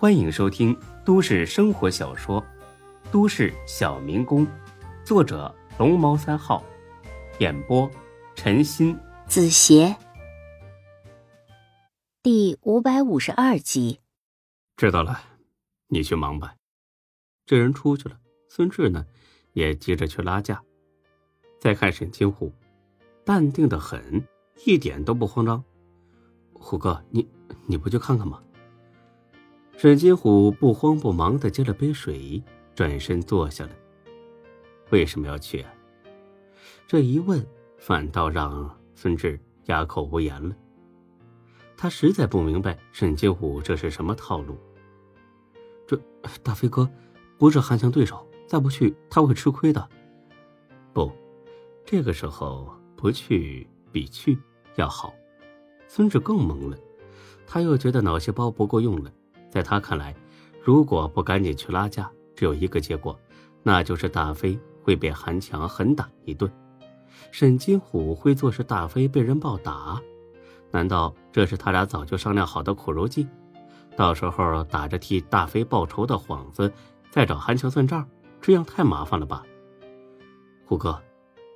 欢迎收听都市生活小说《都市小民工》，作者龙猫三号，演播陈鑫、子邪，第五百五十二集。知道了，你去忙吧。这人出去了，孙志呢，也急着去拉架。再看沈清虎，淡定的很，一点都不慌张。虎哥，你你不去看看吗？沈金虎不慌不忙的接了杯水，转身坐下来。为什么要去啊？这一问，反倒让孙志哑口无言了。他实在不明白沈金虎这是什么套路。这大飞哥不是韩强对手，再不去他会吃亏的。不，这个时候不去比去要好。孙志更懵了，他又觉得脑细胞不够用了。在他看来，如果不赶紧去拉架，只有一个结果，那就是大飞会被韩强狠打一顿。沈金虎会坐视大飞被人暴打，难道这是他俩早就商量好的苦肉计？到时候打着替大飞报仇的幌子，再找韩强算账，这样太麻烦了吧？虎哥，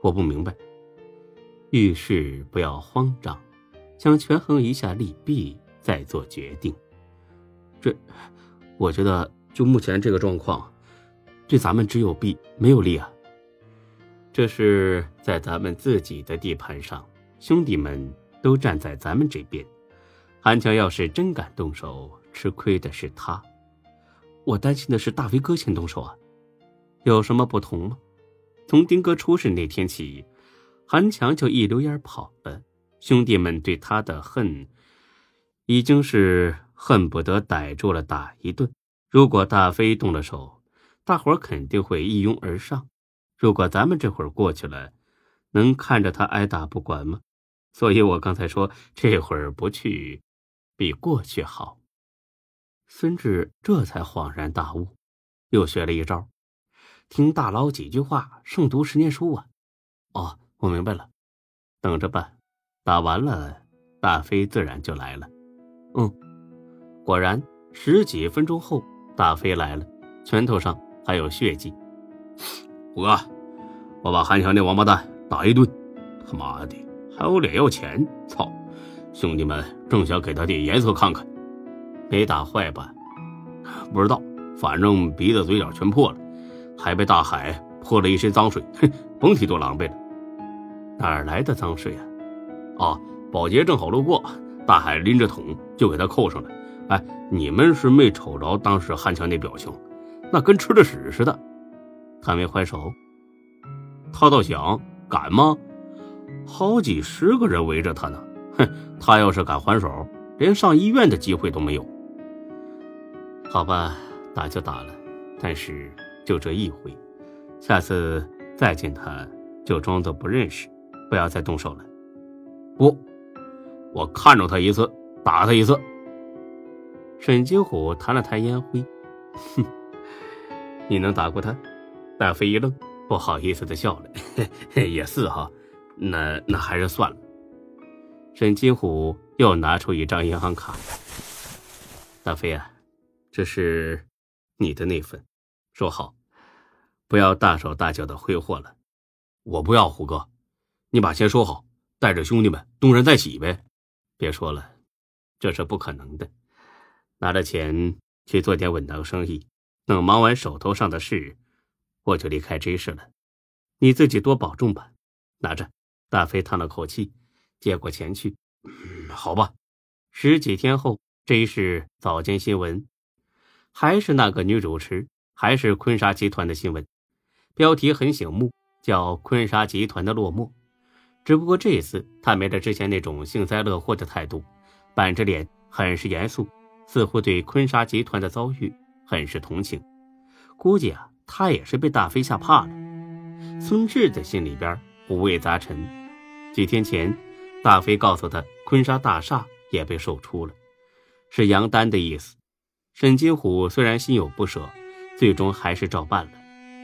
我不明白。遇事不要慌张。想权衡一下利弊，再做决定。这，我觉得就目前这个状况，对咱们只有弊没有利啊。这是在咱们自己的地盘上，兄弟们都站在咱们这边。韩强要是真敢动手，吃亏的是他。我担心的是大飞哥先动手啊，有什么不同吗？从丁哥出事那天起，韩强就一溜烟跑了。兄弟们对他的恨，已经是恨不得逮住了打一顿。如果大飞动了手，大伙肯定会一拥而上。如果咱们这会儿过去了，能看着他挨打不管吗？所以我刚才说，这会儿不去，比过去好。孙志这才恍然大悟，又学了一招：听大佬几句话，胜读十年书啊！哦，我明白了，等着吧。打完了，大飞自然就来了。嗯，果然十几分钟后，大飞来了，拳头上还有血迹。虎哥，我把韩强那王八蛋打一顿，他妈的还有脸要钱！操！兄弟们正想给他点颜色看看，没打坏吧？不知道，反正鼻子嘴角全破了，还被大海泼了一身脏水，哼，甭提多狼狈了。哪儿来的脏水啊？啊！保洁正好路过，大海拎着桶就给他扣上了。哎，你们是没瞅着当时韩强那表情，那跟吃了屎似的。他没还手，他倒想敢吗？好几十个人围着他呢。哼，他要是敢还手，连上医院的机会都没有。好吧，打就打了，但是就这一回，下次再见他就装作不认识，不要再动手了。不，我看着他一次，打他一次。沈金虎弹了弹烟灰，哼，你能打过他？大飞一愣，不好意思的笑了，也是哈，那那还是算了。沈金虎又拿出一张银行卡，大飞啊，这是你的那份，说好不要大手大脚的挥霍了。我不要，虎哥，你把钱收好。带着兄弟们东山再起呗！别说了，这是不可能的。拿着钱去做点稳当生意，等忙完手头上的事，我就离开 J 市了。你自己多保重吧。拿着。大飞叹了口气，接过钱去。嗯，好吧。十几天后，J 市早间新闻，还是那个女主持，还是坤沙集团的新闻，标题很醒目，叫“坤沙集团的落寞”。只不过这次他没了之前那种幸灾乐祸的态度，板着脸，很是严肃，似乎对坤沙集团的遭遇很是同情。估计啊，他也是被大飞吓怕了。孙志的心里边五味杂陈。几天前，大飞告诉他，坤沙大厦也被售出了，是杨丹的意思。沈金虎虽然心有不舍，最终还是照办了。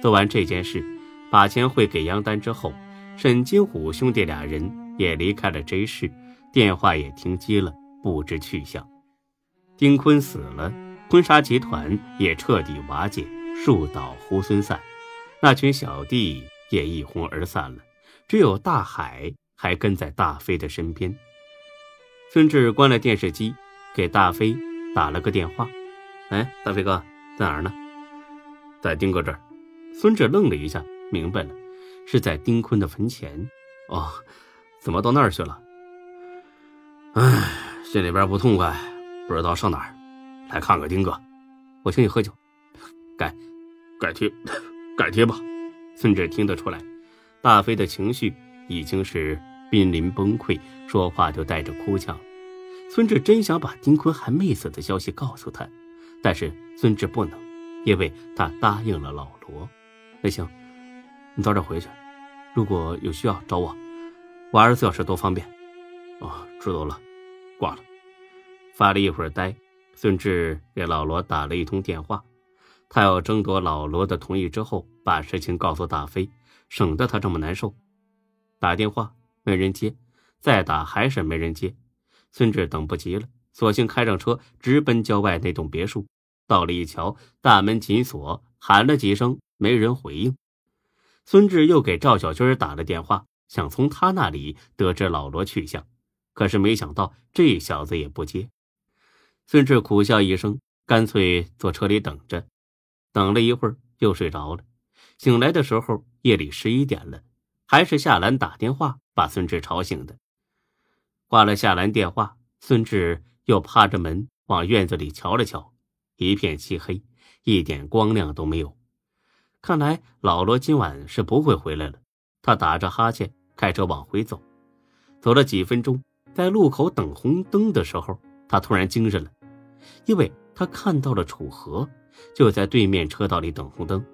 做完这件事，把钱汇给杨丹之后。沈金虎兄弟俩人也离开了 J 市，电话也停机了，不知去向。丁坤死了，婚纱集团也彻底瓦解，树倒猢狲散，那群小弟也一哄而散了，只有大海还跟在大飞的身边。孙志关了电视机，给大飞打了个电话：“哎，大飞哥，在哪儿呢？”在丁哥这儿。孙志愣了一下，明白了，是在丁坤的坟前。哦，怎么到那儿去了？唉，心里边不痛快，不知道上哪儿。来看看丁哥，我请你喝酒。改，改天，改天吧。孙志听得出来，大飞的情绪已经是濒临崩溃，说话就带着哭腔。孙志真想把丁坤还没死的消息告诉他，但是孙志不能，因为他答应了老罗。那行，你早点回去，如果有需要找我，我二十四小时都方便。哦，知道了，挂了。发了一会儿呆，孙志给老罗打了一通电话，他要争夺老罗的同意之后，把事情告诉大飞，省得他这么难受。打电话没人接，再打还是没人接，孙志等不及了，索性开上车直奔郊外那栋别墅。到了一瞧，大门紧锁，喊了几声。没人回应，孙志又给赵小军打了电话，想从他那里得知老罗去向，可是没想到这小子也不接。孙志苦笑一声，干脆坐车里等着。等了一会儿，又睡着了。醒来的时候，夜里十一点了，还是夏兰打电话把孙志吵醒的。挂了夏兰电话，孙志又趴着门往院子里瞧了瞧，一片漆黑，一点光亮都没有。看来老罗今晚是不会回来了。他打着哈欠，开车往回走。走了几分钟，在路口等红灯的时候，他突然精神了，因为他看到了楚河，就在对面车道里等红灯。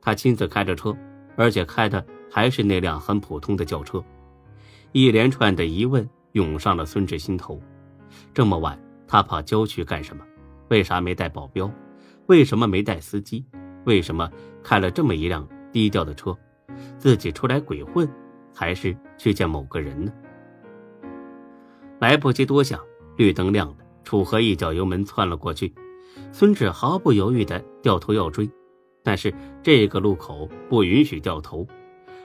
他亲自开着车，而且开的还是那辆很普通的轿车。一连串的疑问涌上了孙志心头：这么晚他跑郊区干什么？为啥没带保镖？为什么没带司机？为什么开了这么一辆低调的车，自己出来鬼混，还是去见某个人呢？来不及多想，绿灯亮了，楚河一脚油门窜了过去。孙志毫不犹豫地掉头要追，但是这个路口不允许掉头，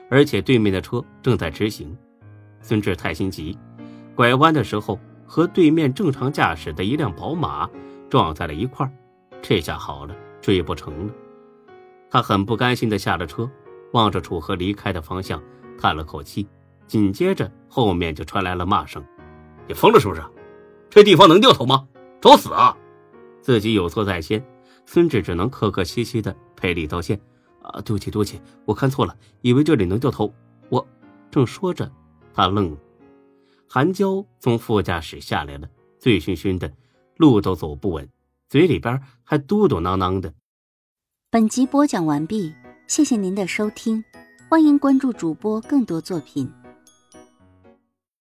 而且对面的车正在直行。孙志太心急，拐弯的时候和对面正常驾驶的一辆宝马撞在了一块这下好了，追不成了。他很不甘心地下了车，望着楚河离开的方向，叹了口气。紧接着，后面就传来了骂声：“你疯了是不是？这地方能掉头吗？找死啊！”自己有错在先，孙志只能客客气气的赔礼道歉：“啊，对不起，对不起，我看错了，以为这里能掉头。”我正说着，他愣了。韩娇从副驾驶下来了，醉醺醺的，路都走不稳，嘴里边还嘟嘟囔囔的。本集播讲完毕，谢谢您的收听，欢迎关注主播更多作品。